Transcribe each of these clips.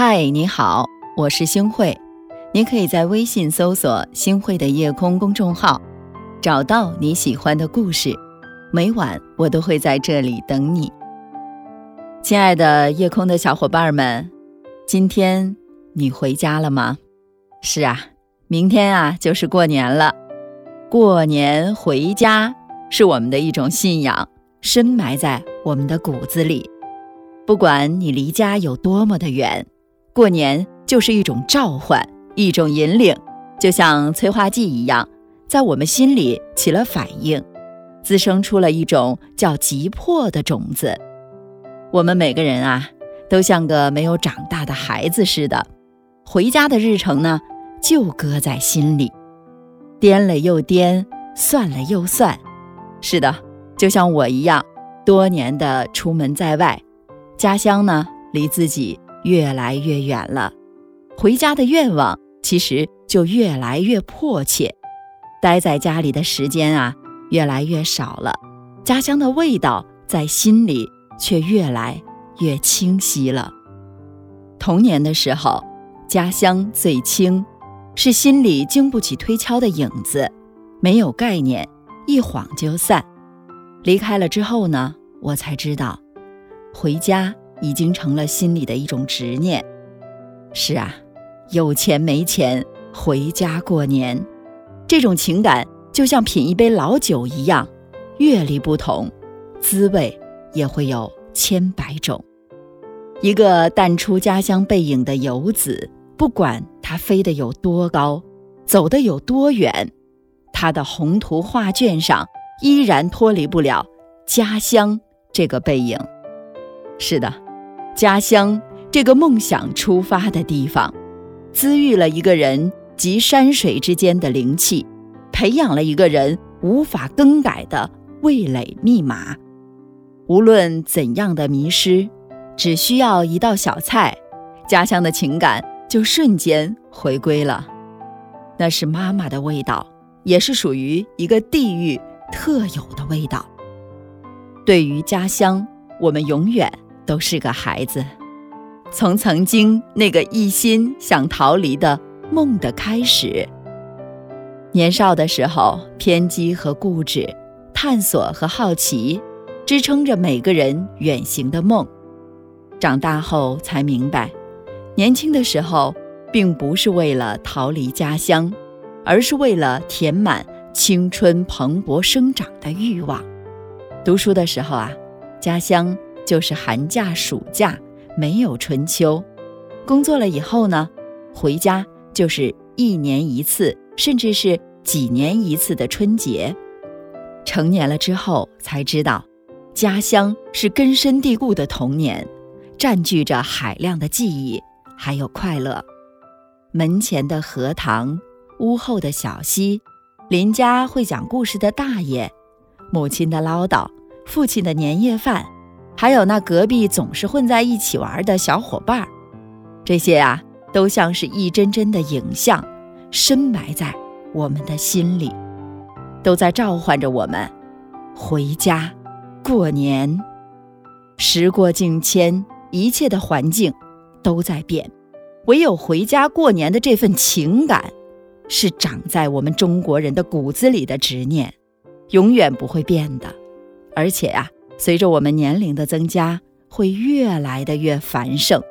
嗨，你好，我是星慧。你可以在微信搜索“星慧的夜空”公众号，找到你喜欢的故事。每晚我都会在这里等你。亲爱的夜空的小伙伴们，今天你回家了吗？是啊，明天啊就是过年了。过年回家是我们的一种信仰，深埋在我们的骨子里。不管你离家有多么的远。过年就是一种召唤，一种引领，就像催化剂一样，在我们心里起了反应，滋生出了一种叫急迫的种子。我们每个人啊，都像个没有长大的孩子似的，回家的日程呢，就搁在心里，掂了又掂，算了又算。是的，就像我一样，多年的出门在外，家乡呢，离自己。越来越远了，回家的愿望其实就越来越迫切。待在家里的时间啊，越来越少了，家乡的味道在心里却越来越清晰了。童年的时候，家乡最轻，是心里经不起推敲的影子，没有概念，一晃就散。离开了之后呢，我才知道，回家。已经成了心里的一种执念。是啊，有钱没钱，回家过年，这种情感就像品一杯老酒一样，阅历不同，滋味也会有千百种。一个淡出家乡背影的游子，不管他飞得有多高，走得有多远，他的宏图画卷上依然脱离不了家乡这个背影。是的。家乡这个梦想出发的地方，滋育了一个人及山水之间的灵气，培养了一个人无法更改的味蕾密码。无论怎样的迷失，只需要一道小菜，家乡的情感就瞬间回归了。那是妈妈的味道，也是属于一个地域特有的味道。对于家乡，我们永远。都是个孩子，从曾经那个一心想逃离的梦的开始。年少的时候，偏激和固执，探索和好奇，支撑着每个人远行的梦。长大后才明白，年轻的时候并不是为了逃离家乡，而是为了填满青春蓬勃生长的欲望。读书的时候啊，家乡。就是寒假、暑假，没有春秋。工作了以后呢，回家就是一年一次，甚至是几年一次的春节。成年了之后才知道，家乡是根深蒂固的童年，占据着海量的记忆，还有快乐。门前的荷塘，屋后的小溪，邻家会讲故事的大爷，母亲的唠叨，父亲的年夜饭。还有那隔壁总是混在一起玩的小伙伴儿，这些啊，都像是一帧帧的影像，深埋在我们的心里，都在召唤着我们回家过年。时过境迁，一切的环境都在变，唯有回家过年的这份情感，是长在我们中国人的骨子里的执念，永远不会变的。而且呀。随着我们年龄的增加，会越来的越繁盛。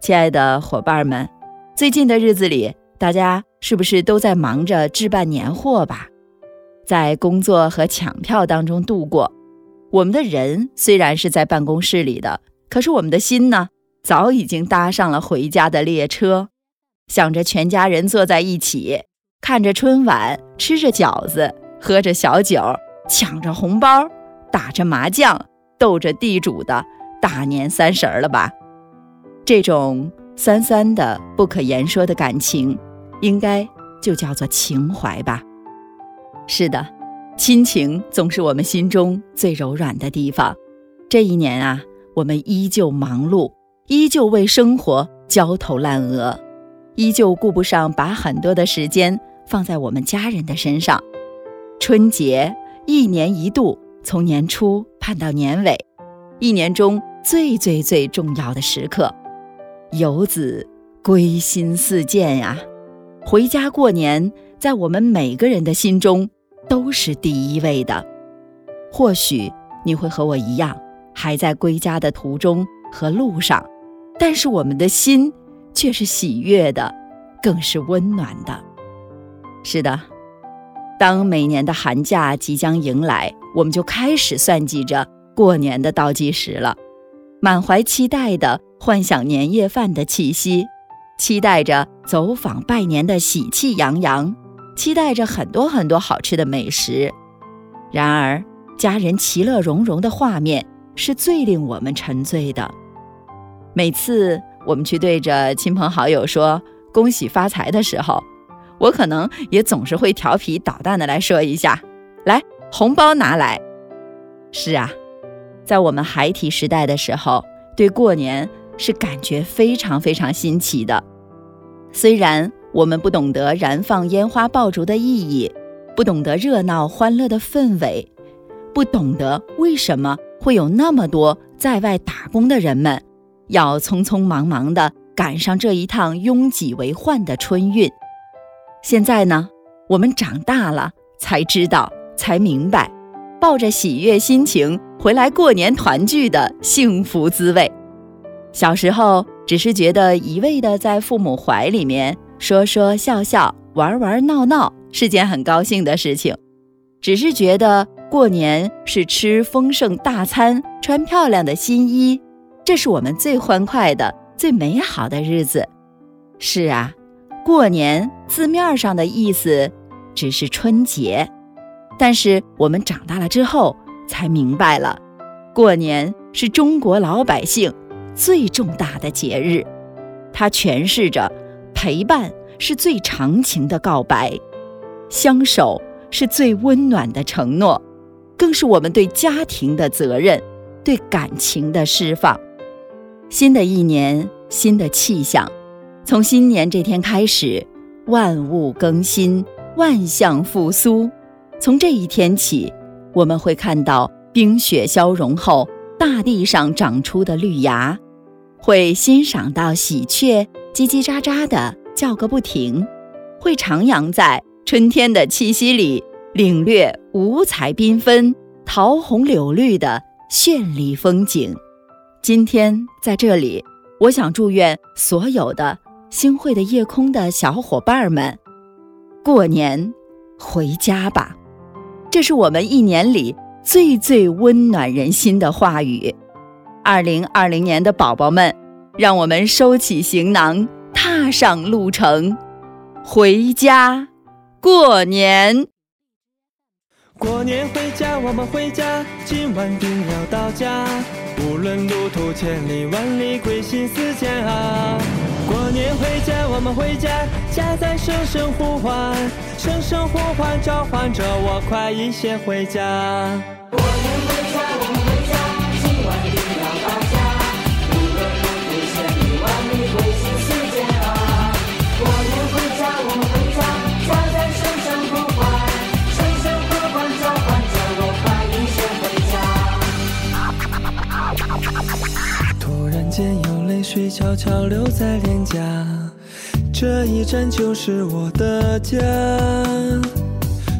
亲爱的伙伴们，最近的日子里，大家是不是都在忙着置办年货吧？在工作和抢票当中度过。我们的人虽然是在办公室里的，可是我们的心呢，早已经搭上了回家的列车，想着全家人坐在一起，看着春晚，吃着饺子，喝着小酒，抢着红包。打着麻将，斗着地主的大年三十了吧？这种酸酸的、不可言说的感情，应该就叫做情怀吧？是的，亲情总是我们心中最柔软的地方。这一年啊，我们依旧忙碌，依旧为生活焦头烂额，依旧顾不上把很多的时间放在我们家人的身上。春节一年一度。从年初盼到年尾，一年中最最最重要的时刻，游子归心似箭呀！回家过年，在我们每个人的心中都是第一位的。或许你会和我一样，还在归家的途中和路上，但是我们的心却是喜悦的，更是温暖的。是的，当每年的寒假即将迎来，我们就开始算计着过年的倒计时了。满怀期待的幻想年夜饭的气息，期待着走访拜年的喜气洋洋，期待着很多很多好吃的美食。然而，家人其乐融融的画面是最令我们沉醉的。每次我们去对着亲朋好友说“恭喜发财”的时候，我可能也总是会调皮捣蛋的来说一下：“来，红包拿来。”是啊。在我们孩提时代的时候，对过年是感觉非常非常新奇的。虽然我们不懂得燃放烟花爆竹的意义，不懂得热闹欢乐的氛围，不懂得为什么会有那么多在外打工的人们要匆匆忙忙的赶上这一趟拥挤为患的春运。现在呢，我们长大了才知道，才明白。抱着喜悦心情回来过年团聚的幸福滋味。小时候只是觉得一味的在父母怀里面说说笑笑、玩玩闹闹是件很高兴的事情，只是觉得过年是吃丰盛大餐、穿漂亮的新衣，这是我们最欢快的、最美好的日子。是啊，过年字面上的意思只是春节。但是我们长大了之后才明白了，过年是中国老百姓最重大的节日，它诠释着陪伴是最长情的告白，相守是最温暖的承诺，更是我们对家庭的责任，对感情的释放。新的一年，新的气象，从新年这天开始，万物更新，万象复苏。从这一天起，我们会看到冰雪消融后大地上长出的绿芽，会欣赏到喜鹊叽叽喳喳的叫个不停，会徜徉在春天的气息里，领略五彩缤纷、桃红柳绿的绚丽风景。今天在这里，我想祝愿所有的星汇的夜空的小伙伴们，过年回家吧。这是我们一年里最最温暖人心的话语。二零二零年的宝宝们，让我们收起行囊，踏上路程，回家过年。过年回家，我们回家，今晚定要到家。无论路途千里万里，归心似箭啊！我们回家，家在声声呼唤，声声呼唤召唤着我，快一些回家。过年回家，我们回家，今晚一定要到家。无论路途千里万里，归心似箭啊！过年回家，我们回家，家在声声呼唤，声声呼唤召唤着我，快一些回家。突然间有泪水悄悄流在脸颊，这一站就是我的家。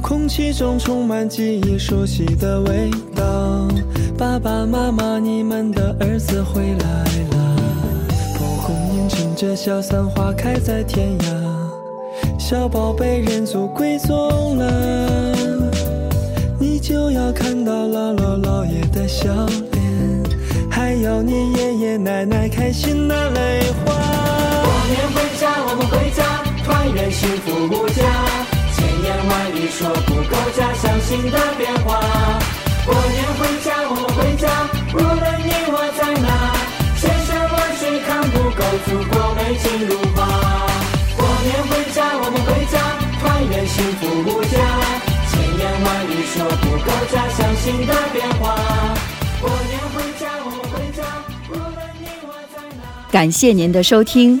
空气中充满记忆熟悉的味道，爸爸妈妈，你们的儿子回来了。蒲公英乘着小伞花开在天涯，小宝贝认祖归宗了，你就要看到姥姥姥爷的笑脸，还有你爷爷奶奶开心的泪花。过年回家，我们回家，团圆幸福无价。千言万语说不够家乡新的变化。过年回家，我们回家，无论你我在哪，千山万水看不够祖国美景如画。过年回家，我们回家，团圆幸福无价。千言万语说不够家乡新的变化。过年回家，我们回家，无论你我在哪。感谢您的收听，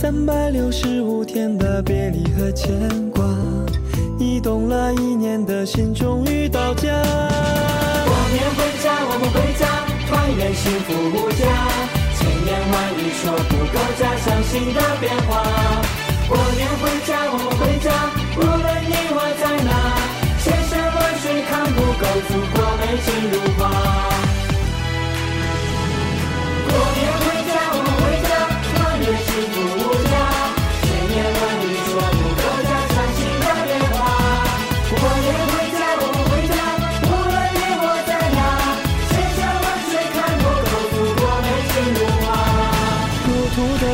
三百六十五天的别离和牵挂，你动了一年的心终于到家。过年回家，我们回家，团圆幸福无价。千言万语说不够，加上新的变化。过年回家，我们回家，无论你我在哪，千山万水看不够，祖国美景如画。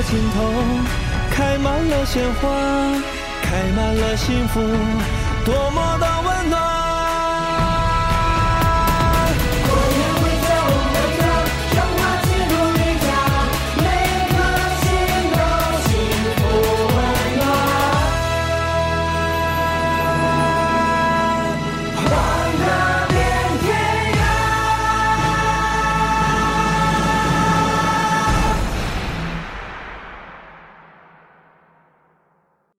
尽头开满了鲜花，开满了幸福，多么的温暖。